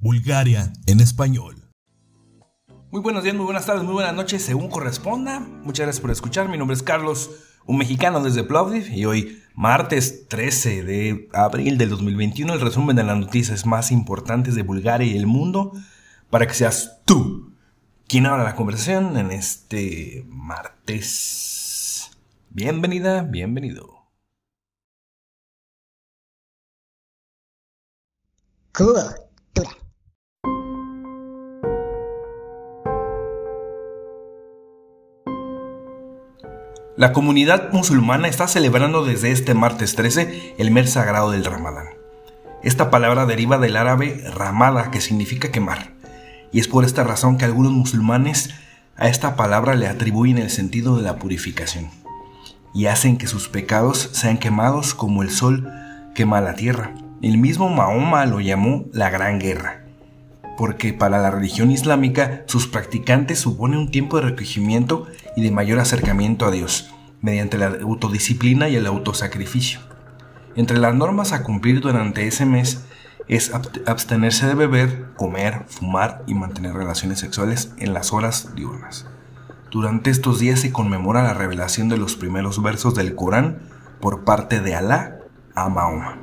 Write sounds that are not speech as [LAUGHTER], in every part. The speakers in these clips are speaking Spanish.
Bulgaria en español. Muy buenos días, muy buenas tardes, muy buenas noches, según corresponda. Muchas gracias por escuchar. Mi nombre es Carlos, un mexicano desde Plovdiv, y hoy, martes 13 de abril del 2021, el resumen de las noticias más importantes de Bulgaria y el mundo para que seas tú quien abra la conversación en este martes. Bienvenida, bienvenido. Cultura. La comunidad musulmana está celebrando desde este martes 13 el mes sagrado del Ramadán. Esta palabra deriva del árabe ramada, que significa quemar, y es por esta razón que algunos musulmanes a esta palabra le atribuyen el sentido de la purificación, y hacen que sus pecados sean quemados como el sol quema la tierra. El mismo Mahoma lo llamó la Gran Guerra, porque para la religión islámica sus practicantes supone un tiempo de recogimiento y de mayor acercamiento a Dios, mediante la autodisciplina y el autosacrificio. Entre las normas a cumplir durante ese mes es abstenerse de beber, comer, fumar y mantener relaciones sexuales en las horas diurnas. Durante estos días se conmemora la revelación de los primeros versos del Corán por parte de Alá a Mahoma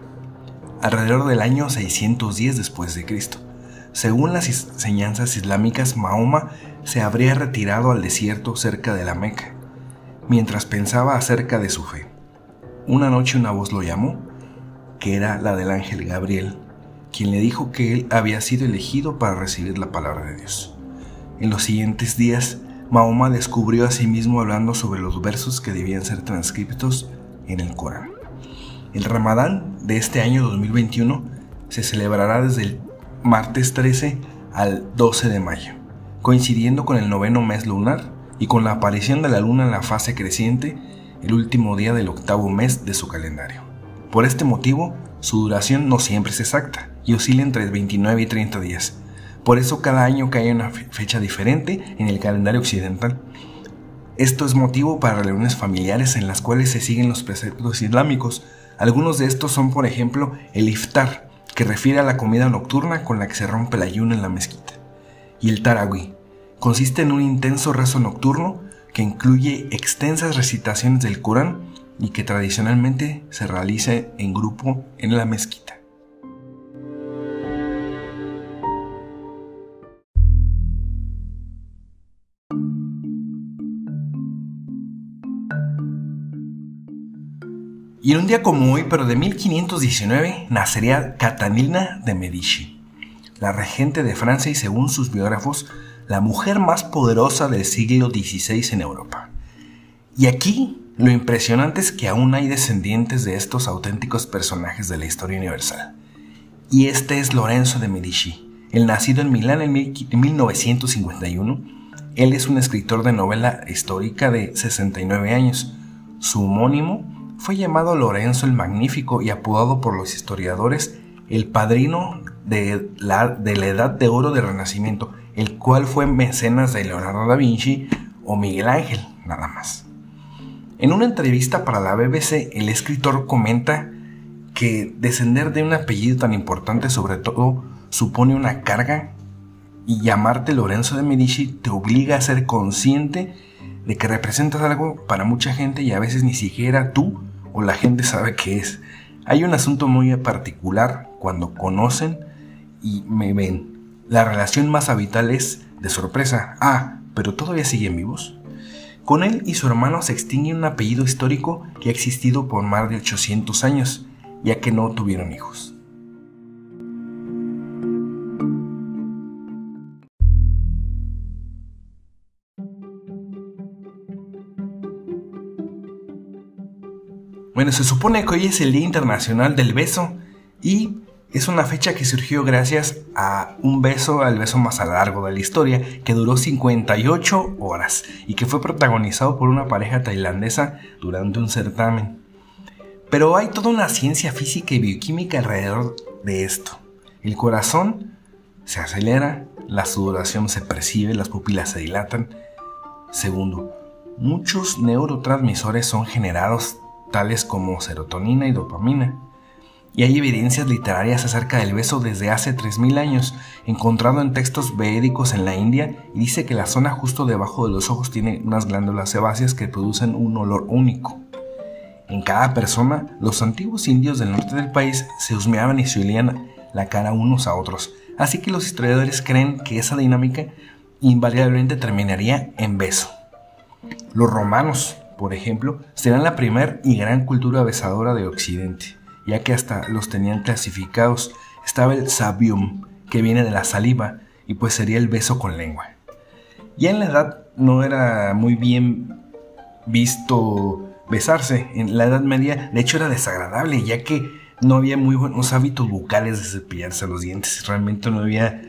alrededor del año 610 después de Cristo. Según las enseñanzas islámicas, Mahoma se habría retirado al desierto cerca de la Meca, mientras pensaba acerca de su fe. Una noche una voz lo llamó, que era la del ángel Gabriel, quien le dijo que él había sido elegido para recibir la palabra de Dios. En los siguientes días, Mahoma descubrió a sí mismo hablando sobre los versos que debían ser transcritos en el Corán. El Ramadán de este año 2021 se celebrará desde el martes 13 al 12 de mayo, coincidiendo con el noveno mes lunar y con la aparición de la luna en la fase creciente el último día del octavo mes de su calendario. Por este motivo, su duración no siempre es exacta y oscila entre 29 y 30 días. Por eso cada año cae una fecha diferente en el calendario occidental. Esto es motivo para reuniones familiares en las cuales se siguen los preceptos islámicos, algunos de estos son, por ejemplo, el iftar, que refiere a la comida nocturna con la que se rompe el ayuno en la mezquita, y el tarawih. Consiste en un intenso rezo nocturno que incluye extensas recitaciones del Corán y que tradicionalmente se realiza en grupo en la mezquita. Y en un día como hoy, pero de 1519, nacería Catalina de Medici, la regente de Francia y según sus biógrafos, la mujer más poderosa del siglo XVI en Europa. Y aquí lo impresionante es que aún hay descendientes de estos auténticos personajes de la historia universal. Y este es Lorenzo de Medici, el nacido en Milán en 1951. Él es un escritor de novela histórica de 69 años. Su homónimo fue llamado Lorenzo el Magnífico y apodado por los historiadores el padrino de la, de la Edad de Oro del Renacimiento, el cual fue mecenas de Leonardo da Vinci o Miguel Ángel, nada más. En una entrevista para la BBC, el escritor comenta que descender de un apellido tan importante sobre todo supone una carga y llamarte Lorenzo de Medici te obliga a ser consciente de que representas algo para mucha gente y a veces ni siquiera tú o la gente sabe qué es. Hay un asunto muy particular cuando conocen y me ven. La relación más habitual es de sorpresa. Ah, pero todavía siguen vivos. Con él y su hermano se extingue un apellido histórico que ha existido por más de 800 años, ya que no tuvieron hijos. Bueno, se supone que hoy es el Día Internacional del Beso y es una fecha que surgió gracias a un beso, al beso más largo de la historia, que duró 58 horas y que fue protagonizado por una pareja tailandesa durante un certamen. Pero hay toda una ciencia física y bioquímica alrededor de esto. El corazón se acelera, la sudoración se percibe, las pupilas se dilatan. Segundo, muchos neurotransmisores son generados tales como serotonina y dopamina. y hay evidencias literarias acerca del beso desde hace 3.000 años, encontrado en textos veédicos en la India, y dice que la zona justo debajo de los ojos tiene unas glándulas sebáceas que producen un olor único. En cada persona, los antiguos indios del norte del país se husmeaban y se olían la cara unos a otros, así que los historiadores creen que esa dinámica invariablemente terminaría en beso. Los romanos, por ejemplo, serán la primer y gran cultura besadora de Occidente ya que hasta los tenían clasificados. Estaba el sabium, que viene de la saliva, y pues sería el beso con lengua. Ya en la edad no era muy bien visto besarse. En la Edad Media, de hecho, era desagradable, ya que no había muy buenos hábitos bucales de cepillarse los dientes. Realmente no había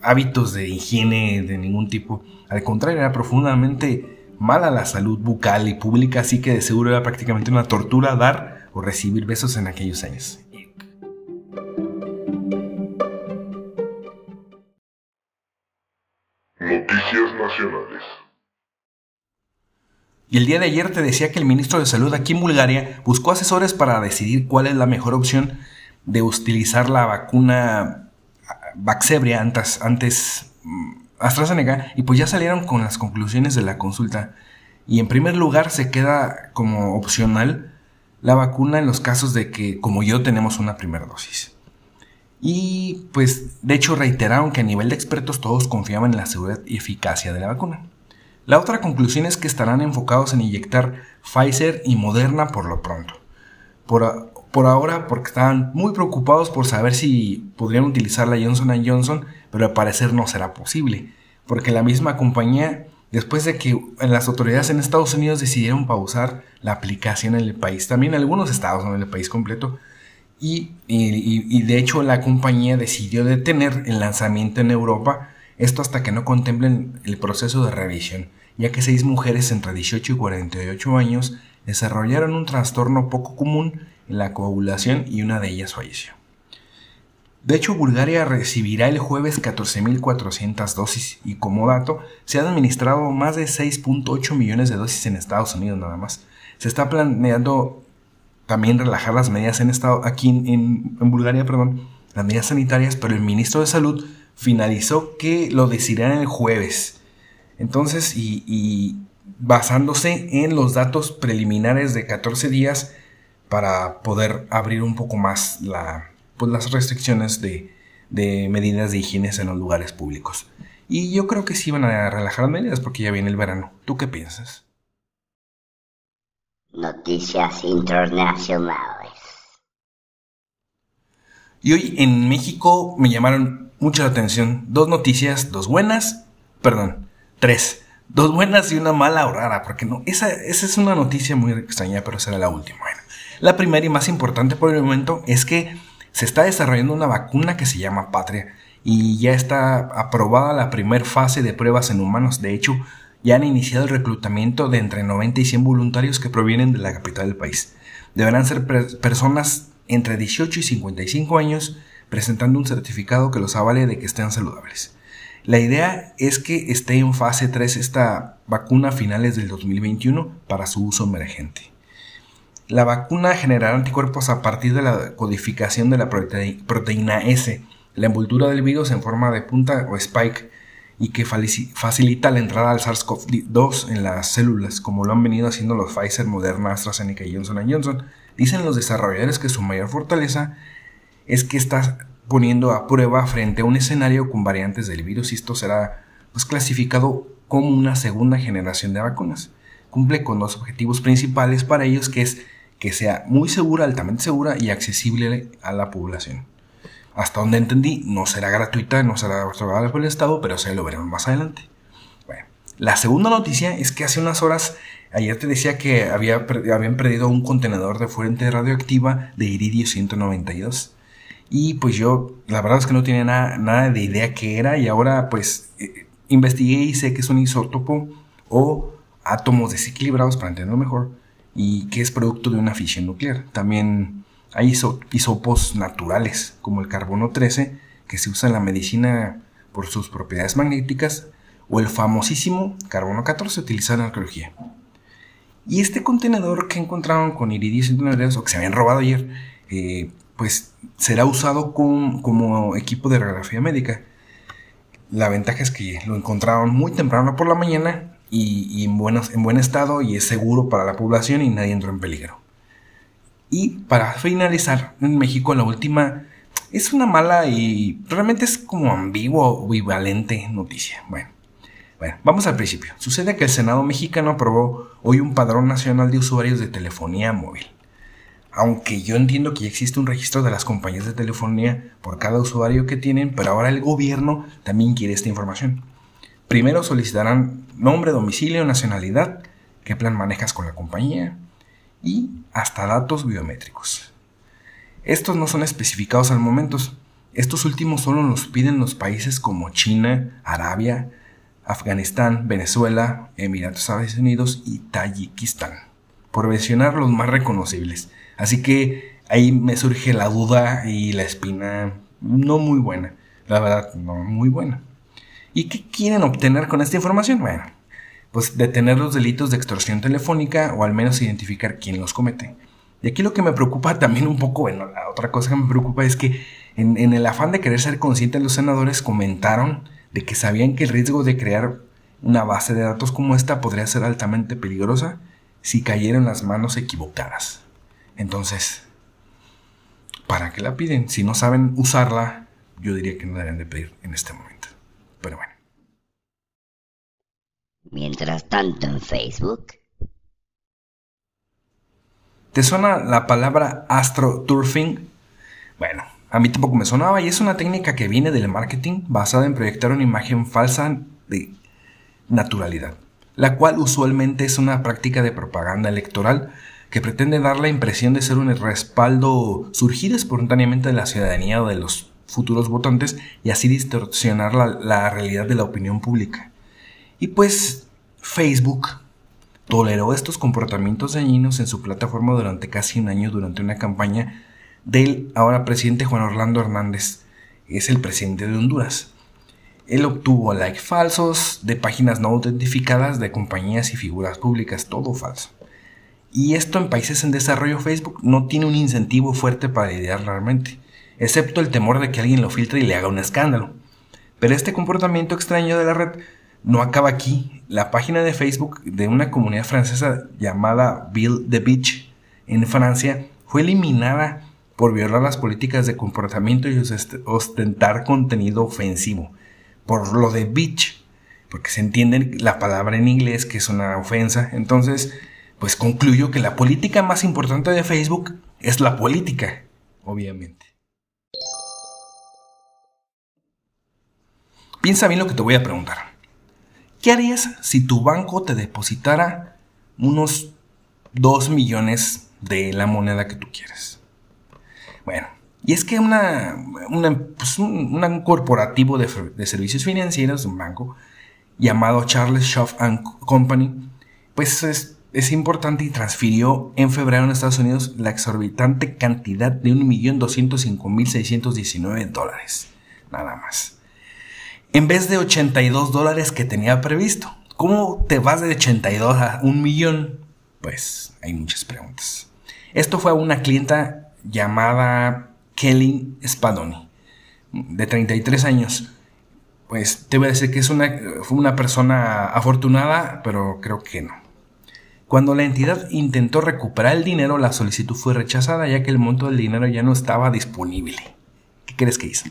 hábitos de higiene de ningún tipo. Al contrario, era profundamente mala la salud bucal y pública, así que de seguro era prácticamente una tortura dar o recibir besos en aquellos años. Noticias nacionales. Y el día de ayer te decía que el ministro de Salud aquí en Bulgaria buscó asesores para decidir cuál es la mejor opción de utilizar la vacuna Vaxebria antes, antes mm, AstraZeneca y pues ya salieron con las conclusiones de la consulta. Y en primer lugar se queda como opcional la vacuna en los casos de que, como yo, tenemos una primera dosis. Y pues, de hecho, reiteraron que a nivel de expertos todos confiaban en la seguridad y eficacia de la vacuna. La otra conclusión es que estarán enfocados en inyectar Pfizer y Moderna por lo pronto. Por, por ahora, porque estaban muy preocupados por saber si podrían utilizar la Johnson Johnson, pero al parecer no será posible, porque la misma compañía después de que las autoridades en Estados Unidos decidieron pausar la aplicación en el país, también en algunos estados, no en el país completo, y, de hecho la compañía decidió detener el lanzamiento en Europa, esto hasta que no contemplen el proceso de revisión, ya que seis mujeres entre 18 y 48 años desarrollaron un trastorno poco común la coagulación y una de ellas falleció. De hecho, Bulgaria recibirá el jueves 14.400 dosis y como dato, se han administrado más de 6.8 millones de dosis en Estados Unidos nada más. Se está planeando también relajar las medidas en estado, aquí en, Bulgaria, perdón, las medidas sanitarias, pero el ministro de Salud finalizó que lo decidirán el jueves. Entonces, y basándose en los datos preliminares de 14 días para poder abrir un poco más la, pues, las restricciones de, medidas de higiene en los lugares públicos. Y yo creo que sí van a relajar las medidas porque ya viene el verano. ¿Tú qué piensas? Noticias internacionales. Y hoy en México me llamaron mucho la atención dos noticias, dos buenas, perdón, tres. Dos buenas y una mala o rara, porque no, esa, esa es una noticia muy extraña, pero será la última. La primera y más importante por el momento es que se está desarrollando una vacuna que se llama Patria y ya está aprobada la primera fase de pruebas en humanos. De hecho, ya han iniciado el reclutamiento de entre 90 y 100 voluntarios que provienen de la capital del país. Deberán ser personas entre 18 y 55 años presentando un certificado que los avale de que estén saludables. La idea es que esté en fase 3 esta vacuna a finales del 2021 para su uso emergente. La vacuna generará anticuerpos a partir de la codificación de la proteína S, la envoltura del virus en forma de punta o spike, y que facilita la entrada al SARS-CoV-2 en las células, como lo han venido haciendo los Pfizer, Moderna, AstraZeneca y Johnson Johnson. Dicen los desarrolladores que su mayor fortaleza es que está poniendo a prueba frente a un escenario con variantes del virus y esto será pues, clasificado como una segunda generación de vacunas. Cumple con dos objetivos principales para ellos, que es que sea muy segura, altamente segura y accesible a la población. Hasta donde entendí, no será gratuita, no será otorgada por el Estado, pero se lo veremos más adelante. Bueno, la segunda noticia es que hace unas horas, ayer te decía que había, habían perdido un contenedor de fuente radioactiva de iridio 192. Y pues yo, la verdad es que no tenía nada, nada de idea qué era y ahora pues eh, investigué y sé que es un isótopo o átomos desequilibrados para entenderlo mejor y que es producto de una fisión nuclear. También hay isopos naturales, como el carbono 13, que se usa en la medicina por sus propiedades magnéticas, o el famosísimo carbono 14 utilizado en arqueología. Y este contenedor que encontraron con iridio 192, o que se habían robado ayer, eh, pues será usado como equipo de radiografía médica. La ventaja es que lo encontraron muy temprano por la mañana y, en, en buen estado y es seguro para la población y nadie entró en peligro. Y para finalizar, en México la última es una mala y realmente es como ambiguo o ambivalente noticia. Bueno, bueno, vamos al principio. Sucede que el Senado mexicano aprobó hoy un padrón nacional de usuarios de telefonía móvil. Aunque yo entiendo que ya existe un registro de las compañías de telefonía por cada usuario que tienen, pero ahora el gobierno también quiere esta información. Primero solicitarán nombre, domicilio, nacionalidad, qué plan manejas con la compañía y hasta datos biométricos. Estos no son especificados al momento. Estos últimos solo los piden los países como China, Arabia, Afganistán, Venezuela, Emiratos Árabes Unidos y Tayikistán, por mencionar los más reconocibles. Así que ahí me surge la duda y la espina no muy buena. La verdad, no muy buena. ¿Y qué quieren obtener con esta información? Bueno, pues detener los delitos de extorsión telefónica o al menos identificar quién los comete. Y aquí lo que me preocupa [LAUGHS] también un poco, bueno, la otra cosa que me preocupa es que en, el afán de querer ser conscientes los senadores comentaron de que sabían que el riesgo de crear una base de datos como esta podría ser altamente peligrosa si cayera en las manos equivocadas. Entonces, ¿para qué la piden? Si no saben usarla, yo diría que no deberían de pedir en este momento. Pero bueno. Mientras tanto en Facebook. ¿Te suena la palabra astroturfing? Bueno, a mí tampoco me sonaba y es una técnica que viene del marketing basada en proyectar una imagen falsa de naturalidad, la cual usualmente es una práctica de propaganda electoral que pretende dar la impresión de ser un respaldo surgido espontáneamente de la ciudadanía o de los futuros votantes y así distorsionar la, realidad de la opinión pública. Y pues Facebook toleró estos comportamientos dañinos en su plataforma durante casi un año durante una campaña del ahora presidente Juan Orlando Hernández. Es el presidente de Honduras. Él obtuvo likes falsos de páginas no identificadas de compañías y figuras públicas, todo falso. Y esto en países en desarrollo Facebook no tiene un incentivo fuerte para idear realmente, excepto el temor de que alguien lo filtre y le haga un escándalo. Pero este comportamiento extraño de la red no acaba aquí. La página de Facebook de una comunidad francesa llamada Bill the Beach en Francia fue eliminada por violar las políticas de comportamiento y ostentar contenido ofensivo. Por lo de bitch, porque se entiende la palabra en inglés que es una ofensa. Entonces, pues concluyo que la política más importante de Facebook es la política, obviamente. Piensa bien lo que te voy a preguntar. ¿Qué harías si tu banco te depositara unos 2 millones de la moneda que tú quieres? Bueno, y es que una, pues un, corporativo de, servicios financieros, un banco, llamado Charles Schwab Company, pues es, es, importante y transfirió en febrero en Estados Unidos la exorbitante cantidad de 1.205.619 dólares. Nada más en vez de 82 dólares que tenía previsto. ¿Cómo te vas de 82 a un millón? Pues hay muchas preguntas. Esto fue a una clienta llamada Kelly Spadoni, de 33 años. Pues te voy a decir que es una, fue una persona afortunada, pero creo que no. Cuando la entidad intentó recuperar el dinero, la solicitud fue rechazada ya que el monto del dinero ya no estaba disponible. ¿Qué crees que hizo?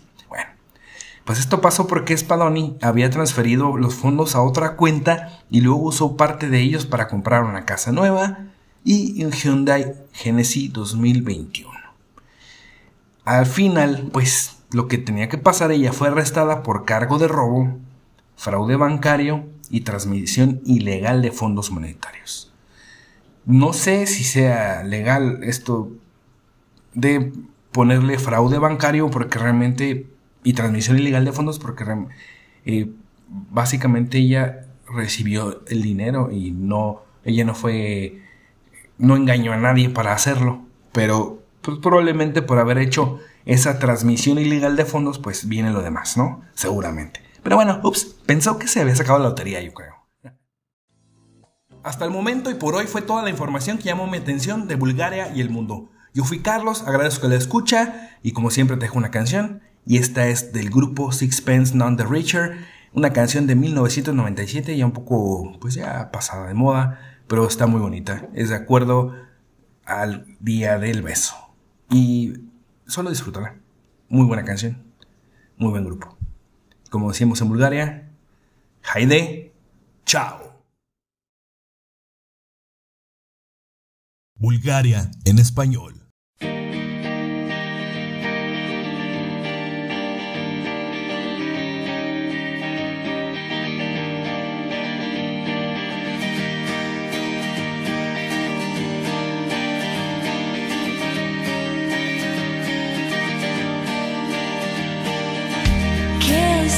Pues esto pasó porque Spadoni había transferido los fondos a otra cuenta y luego usó parte de ellos para comprar una casa nueva y un Hyundai Genesis 2021. Al final, pues lo que tenía que pasar, ella fue arrestada por cargo de robo, fraude bancario y transmisión ilegal de fondos monetarios. No sé si sea legal esto de ponerle fraude bancario porque realmente y transmisión ilegal de fondos porque eh, básicamente ella recibió el dinero y no, ella no fue, no engañó a nadie para hacerlo, pero pues, probablemente por haber hecho esa transmisión ilegal de fondos, pues viene lo demás, ¿no? Seguramente. Pero bueno, ups, pensó que se había sacado la lotería, yo creo. Hasta el momento y por hoy fue toda la información que llamó mi atención de Bulgaria y el mundo. Yo fui Carlos, agradezco la escucha y como siempre te dejo una canción y esta es del grupo Sixpence None the Richer, una canción de 1997 ya un poco pues ya pasada de moda, pero está muy bonita, es de acuerdo al día del beso y solo disfrútala, muy buena canción, muy buen grupo. Como decíamos en Bulgaria, Haide, chao. Bulgaria en español.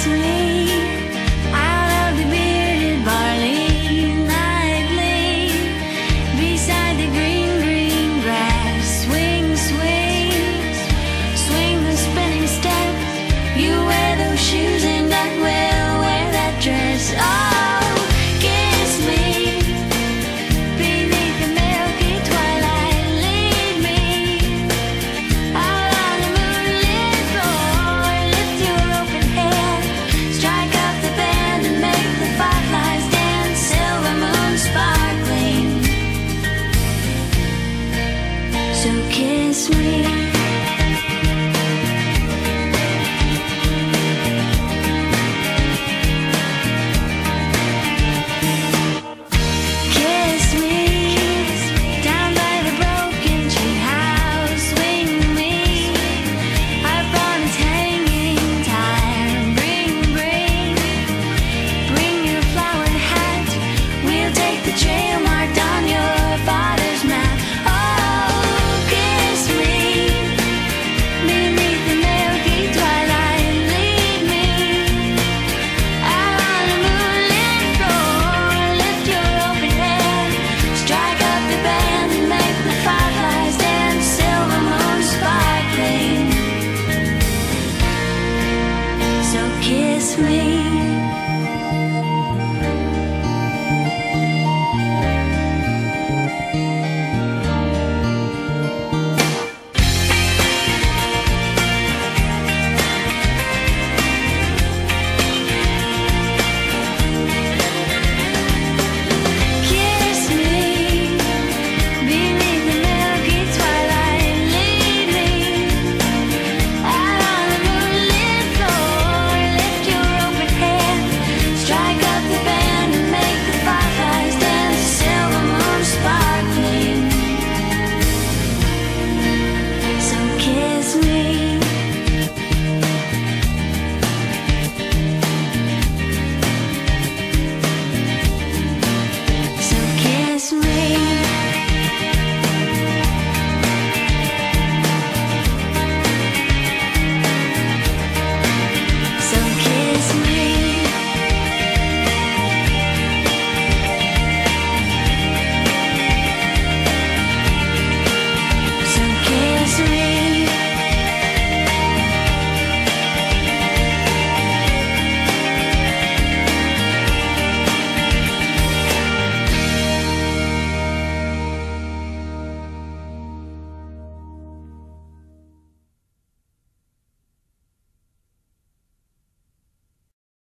Me this.